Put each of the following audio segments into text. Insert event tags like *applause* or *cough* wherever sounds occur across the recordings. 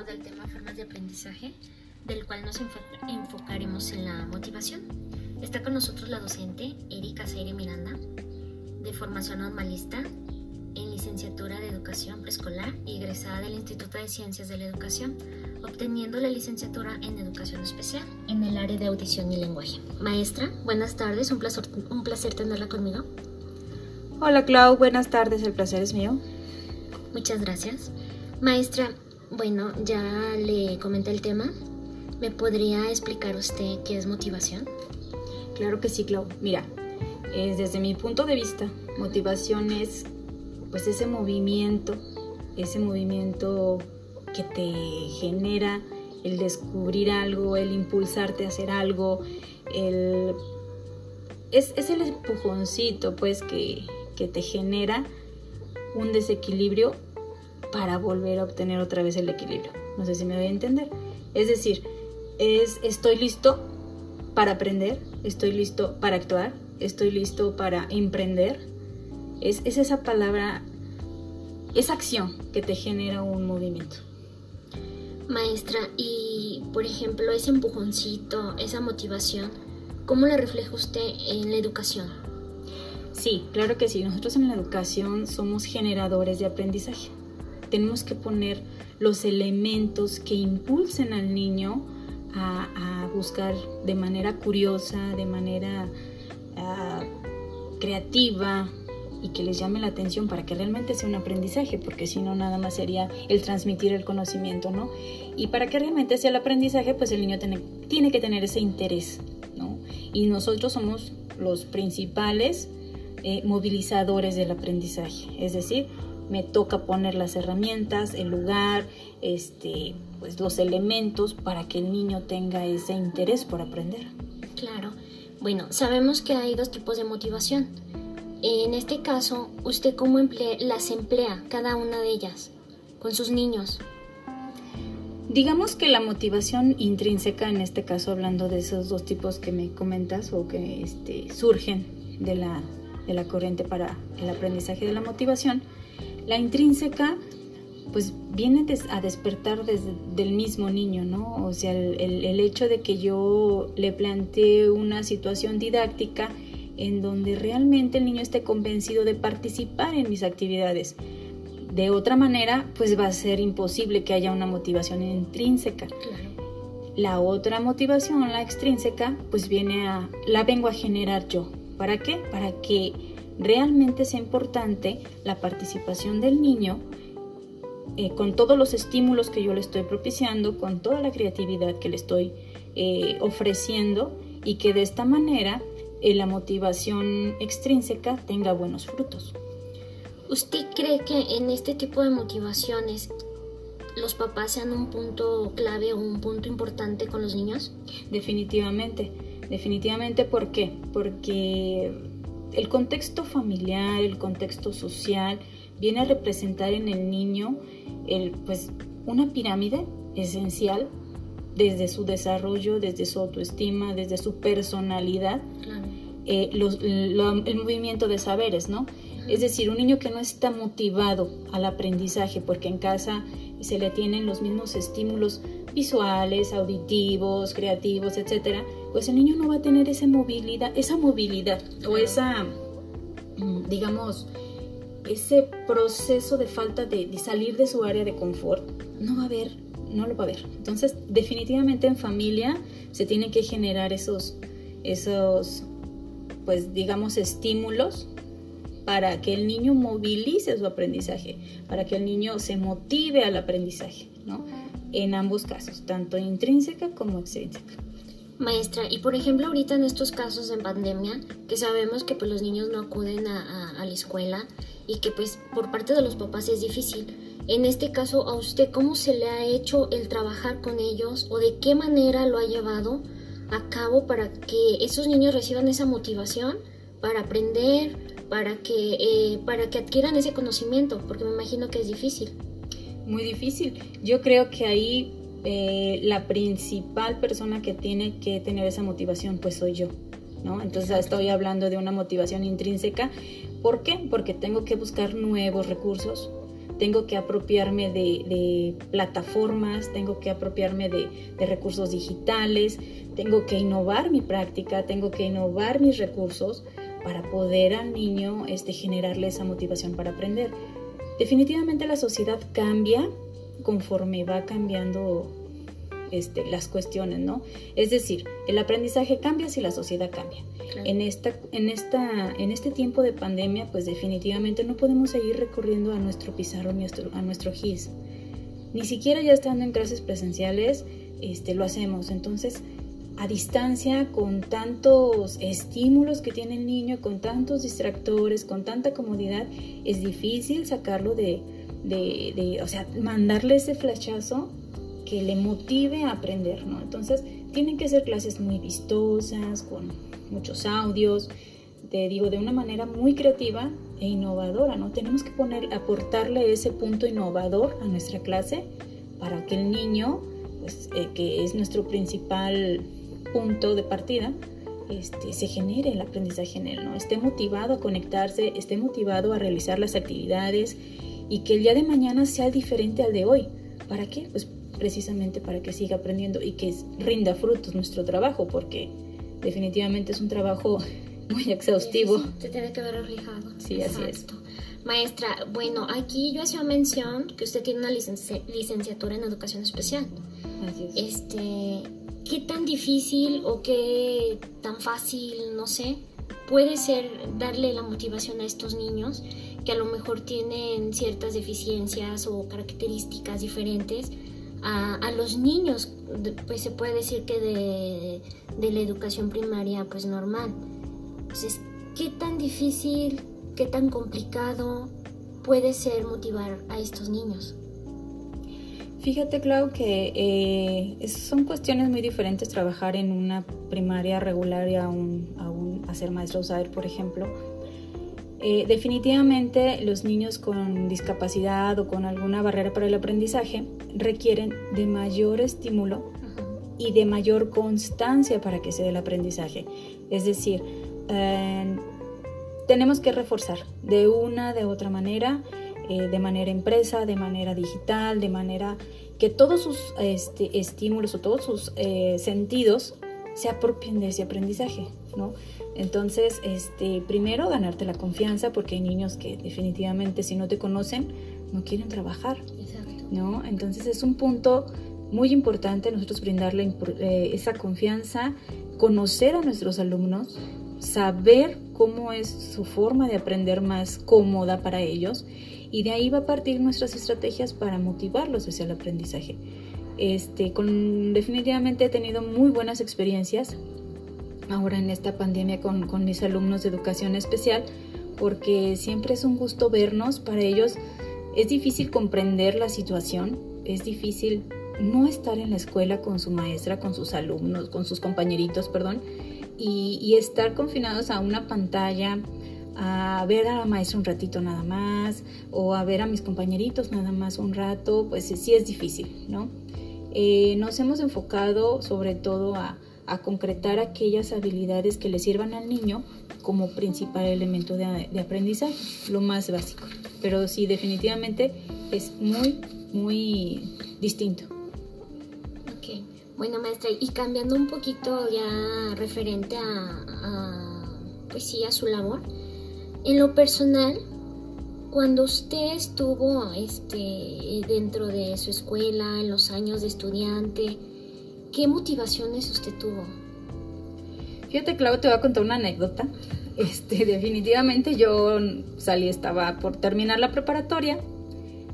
turno del tema formas de aprendizaje, del cual nos enfocaremos en la motivación. Está con nosotros la docente Erika Seire Miranda, de formación normalista en licenciatura de educación preescolar y egresada del Instituto de Ciencias de la Educación, obteniendo la licenciatura en educación especial en el área de audición y lenguaje. Maestra, buenas tardes, un placer, un placer tenerla conmigo. Hola Clau, buenas tardes, el placer es mío. Muchas gracias. Maestra, bueno, ya le comenté el tema. ¿Me podría explicar usted qué es motivación? Claro que sí, Clau. Mira, es desde mi punto de vista, motivación es pues ese movimiento, ese movimiento que te genera el descubrir algo, el impulsarte a hacer algo, el, es, es el empujoncito pues que, que te genera un desequilibrio para volver a obtener otra vez el equilibrio. No sé si me voy a entender. Es decir, es estoy listo para aprender, estoy listo para actuar, estoy listo para emprender. Es, es esa palabra, esa acción que te genera un movimiento. Maestra, y por ejemplo, ese empujoncito, esa motivación, ¿cómo la refleja usted en la educación? Sí, claro que sí. Nosotros en la educación somos generadores de aprendizaje. Tenemos que poner los elementos que impulsen al niño a, buscar de manera curiosa, de manera ah, creativa y que les llame la atención para que realmente sea un aprendizaje, porque si no nada más sería el transmitir el conocimiento, ¿no? Y para que realmente sea el aprendizaje, pues el niño tiene, tiene que tener ese interés, ¿no? Y nosotros somos los principales eh, movilizadores del aprendizaje. Es decir, me toca poner las herramientas, el lugar, este, pues los elementos para que el niño tenga ese interés por aprender. Claro. Bueno, sabemos que hay dos tipos de motivación. En este caso, ¿usted cómo las emplea cada una de ellas con sus niños? Digamos que la motivación intrínseca, en este caso hablando de esos dos tipos que me comentas o que este, surgen de la de la corriente para el aprendizaje de la motivación, la intrínseca pues viene a despertar desde el mismo niño, ¿no? O sea, el, el, hecho de que yo le plantee una situación didáctica en donde realmente el niño esté convencido de participar en mis actividades. De otra manera, pues va a ser imposible que haya una motivación intrínseca. La otra motivación, la extrínseca, pues viene a, la vengo a generar yo. ¿Para qué? Para que realmente sea importante la participación del niño eh, con todos los estímulos que yo le estoy propiciando, con toda la creatividad que le estoy eh, ofreciendo y que de esta manera eh, la motivación extrínseca tenga buenos frutos. ¿Usted cree que en este tipo de motivaciones los papás sean un punto clave o un punto importante con los niños? Definitivamente Definitivamente, ¿por qué? Porque el contexto familiar, el contexto social, viene a representar en el niño el, pues, una pirámide esencial desde su desarrollo, desde su autoestima, desde su personalidad, eh, el movimiento de saberes, ¿no? Es decir, un niño que no está motivado al aprendizaje porque en casa se le tienen los mismos estímulos visuales, auditivos, creativos, etcétera, pues el niño no va a tener esa movilidad, esa movilidad o esa, mm, digamos, ese proceso de falta de, salir de su área de confort, no va a haber, no lo va a ver. Entonces, definitivamente en familia se tienen que generar esos, esos, pues digamos, estímulos para que el niño movilice su aprendizaje, para que el niño se motive al aprendizaje, ¿no? En ambos casos, tanto intrínseca como extrínseca. Maestra, y por ejemplo ahorita en estos casos de pandemia, que sabemos que pues los niños no acuden a, la escuela y que pues por parte de los papás es difícil. En este caso, ¿a usted cómo se le ha hecho el trabajar con ellos o de qué manera lo ha llevado a cabo para que esos niños reciban esa motivación para aprender, para que, eh, para que adquieran ese conocimiento? Porque me imagino que es difícil. Muy difícil. Yo creo que ahí eh, la principal persona que tiene que tener esa motivación, pues soy yo. ¿no? Entonces estoy hablando de una motivación intrínseca. ¿Por qué? Porque tengo que buscar nuevos recursos, tengo que apropiarme de, plataformas, tengo que apropiarme de, recursos digitales, tengo que innovar mi práctica, tengo que innovar mis recursos para poder al niño este, generarle esa motivación para aprender. Definitivamente la sociedad cambia conforme va cambiando este, las cuestiones, ¿no? Es decir, el aprendizaje cambia si la sociedad cambia. En, esta, en, esta, en este tiempo de pandemia, pues definitivamente no podemos seguir recurriendo a nuestro pizarro, a nuestro GIS. Ni siquiera ya estando en clases presenciales, este, lo hacemos. Entonces, a distancia, con tantos estímulos que tiene el niño, con tantos distractores, con tanta comodidad, es difícil sacarlo de, de, de o sea, mandarle ese flachazo que le motive a aprender, ¿no? Entonces, tienen que ser clases muy vistosas, con muchos audios, te digo, de una manera muy creativa e innovadora, ¿no? Tenemos que poner, aportarle ese punto innovador a nuestra clase para que el niño, pues, eh, que es nuestro principal punto de partida, este, se genere el aprendizaje en él, ¿no? Esté motivado a conectarse, esté motivado a realizar las actividades y que el día de mañana sea diferente al de hoy. ¿Para qué? Pues precisamente para que siga aprendiendo y que rinda frutos nuestro trabajo, porque definitivamente es un trabajo *laughs* muy exhaustivo. Sí, se tiene que ver reflejado. Sí, así es. Maestra, bueno, aquí yo hacía mención que usted tiene una licenciatura en educación especial. Así es. Este, ¿qué tan difícil o qué tan fácil, no sé, puede ser darle la motivación a estos niños que a lo mejor tienen ciertas deficiencias o características diferentes a, los niños, pues se puede decir que de, la educación primaria pues normal. Entonces, ¿qué tan difícil, qué tan complicado puede ser motivar a estos niños? Fíjate, Clau, que eh, son cuestiones muy diferentes trabajar en una primaria regular y aún, aún hacer maestro USAIR, por ejemplo eh, definitivamente los niños con discapacidad o con alguna barrera para el aprendizaje requieren de mayor estímulo y de mayor constancia para que se dé el aprendizaje. Es decir, eh, tenemos que reforzar de una, de otra manera, eh, de manera impresa, de manera digital, de manera que todos sus este, estímulos o todos sus sentidos se apropien de ese aprendizaje, ¿no? Entonces, este, primero ganarte la confianza porque hay niños que definitivamente si no te conocen no quieren trabajar, ¿no? Entonces es un punto muy importante nosotros brindarle eh, esa confianza, conocer a nuestros alumnos, saber cómo es su forma de aprender más cómoda para ellos y de ahí va a partir nuestras estrategias para motivarlos hacia el aprendizaje. Este, definitivamente he tenido muy buenas experiencias ahora en esta pandemia con, con mis alumnos de educación especial, porque siempre es un gusto vernos, para ellos es difícil comprender la situación, es difícil no estar en la escuela con su maestra, con sus alumnos, con sus compañeritos, perdón, y, y, estar confinados a una pantalla, a ver a la maestra un ratito nada más, o a ver a mis compañeritos nada más un rato, pues sí es difícil, ¿no? Eh, nos hemos enfocado sobre todo a, a concretar aquellas habilidades que le sirvan al niño como principal elemento de, aprendizaje, lo más básico. Pero sí, definitivamente es muy, muy distinto. Ok, bueno maestra, y cambiando un poquito ya referente a, pues sí, a su labor, en lo personal, cuando usted estuvo este, dentro de su escuela, en los años de estudiante, ¿Qué motivaciones usted tuvo? Fíjate, Clau, te voy a contar una anécdota. Este, definitivamente yo salí, estaba por terminar la preparatoria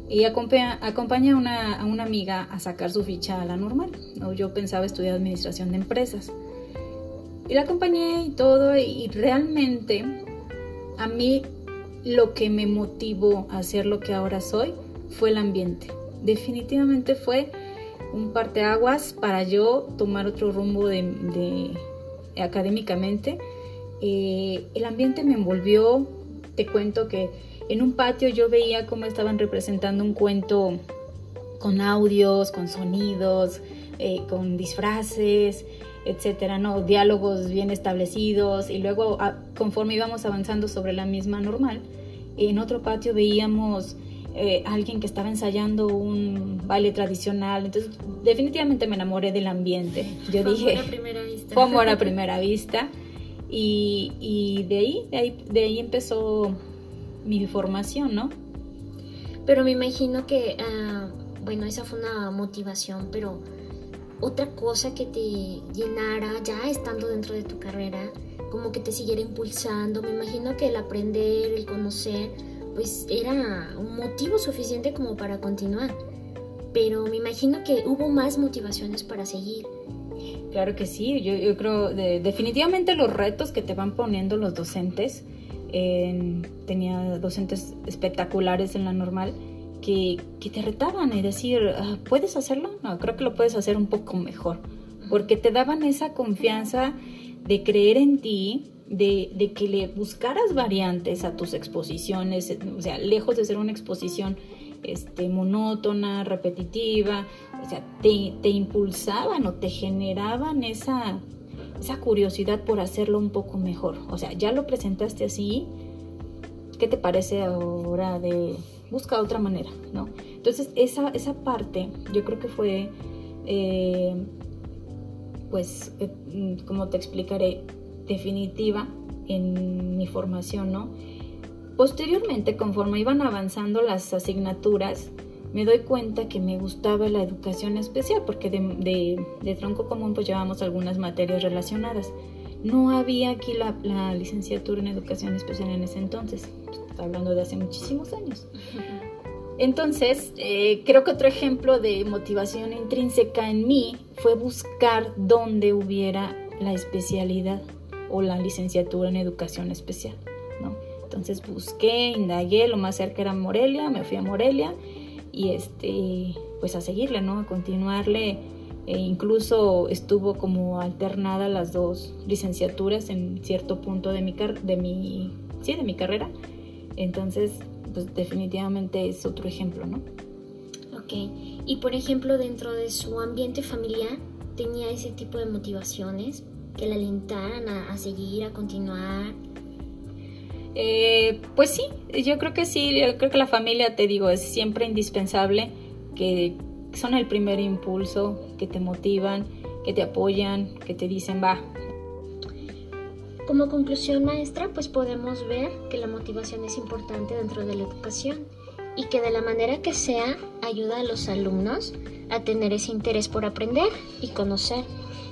y acompañé, a, una, amiga a sacar su ficha a la normal. ¿no? Yo pensaba estudiar administración de empresas. Y la acompañé y todo, y realmente a mí lo que me motivó a hacer lo que ahora soy fue el ambiente. Definitivamente fue un parteaguas para yo tomar otro rumbo académicamente. Eh, el ambiente me envolvió, te cuento que en un patio yo veía cómo estaban representando un cuento con audios, con sonidos, eh, con disfraces, etcétera, no, diálogos bien establecidos y luego conforme íbamos avanzando sobre la misma normal, en otro patio veíamos eh, alguien que estaba ensayando un baile tradicional. Entonces, definitivamente me enamoré del ambiente. Yo fue dije, amor a primera vista. fue amor a *laughs* primera vista. Y, y de, ahí, de ahí, de ahí empezó mi formación, ¿no? Pero me imagino que, ah, bueno, esa fue una motivación, pero otra cosa que te llenara ya estando dentro de tu carrera, como que te siguiera impulsando. Me imagino que el aprender, el conocer, pues era un motivo suficiente como para continuar. Pero me imagino que hubo más motivaciones para seguir. Claro que sí, yo, yo creo de, definitivamente los retos que te van poniendo los docentes, en- tenía docentes espectaculares en la normal que, te retaban y decir, "Ah, ¿puedes hacerlo? No, creo que lo puedes hacer un poco mejor, porque te daban esa confianza de creer en ti, de, de que le buscaras variantes a tus exposiciones, o sea, lejos de ser una exposición este, monótona, repetitiva, o sea, te, te impulsaban o te generaban esa, esa curiosidad por hacerlo un poco mejor. O sea, ya lo presentaste así, ¿qué te parece ahora de busca otra manera, ¿no? Entonces, esa, esa parte yo creo que fue, eh, pues, eh, como te explicaré, definitiva en mi formación, ¿no? Posteriormente, conforme iban avanzando las asignaturas, me doy cuenta que me gustaba la educación especial, porque de, de- tronco común pues llevamos algunas materias relacionadas. No había aquí la licenciatura en educación especial en ese entonces, estoy hablando de hace muchísimos años. Entonces, eh, creo que otro ejemplo de motivación intrínseca en mí fue buscar dónde hubiera la especialidad o la licenciatura en educación especial, ¿no? Entonces busqué, indagué, lo más cerca era Morelia, me fui a Morelia y este, pues a seguirle, ¿no? A continuarle. E incluso estuvo como alternada las dos licenciaturas en cierto punto de mi, car de mi, sí, de mi carrera. Entonces, pues definitivamente es otro ejemplo, ¿no? Ok. Y por ejemplo, dentro de su ambiente familiar, ¿tenía ese tipo de motivaciones que le alentaran a, a seguir, a continuar? Eh, pues sí, yo creo que sí, yo creo que la familia, te digo, es siempre indispensable, que son el primer impulso, que te motivan, que te apoyan, que te dicen, va, Como conclusión, maestra, pues podemos ver que la motivación es importante dentro de la educación y que de la manera que sea ayuda a los alumnos a tener ese interés por aprender y conocer.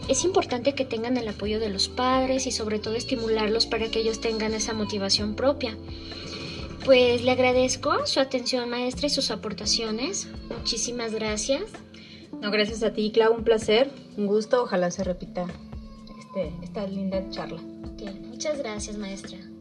Es importante que tengan el apoyo de los padres y sobre todo estimularlos para que ellos tengan esa motivación propia. Pues le agradezco su atención maestra y sus aportaciones. Muchísimas gracias. no, gracias a ti, Clau, un placer, un gusto, ojalá se repita este, esta linda charla. Muchas gracias maestra.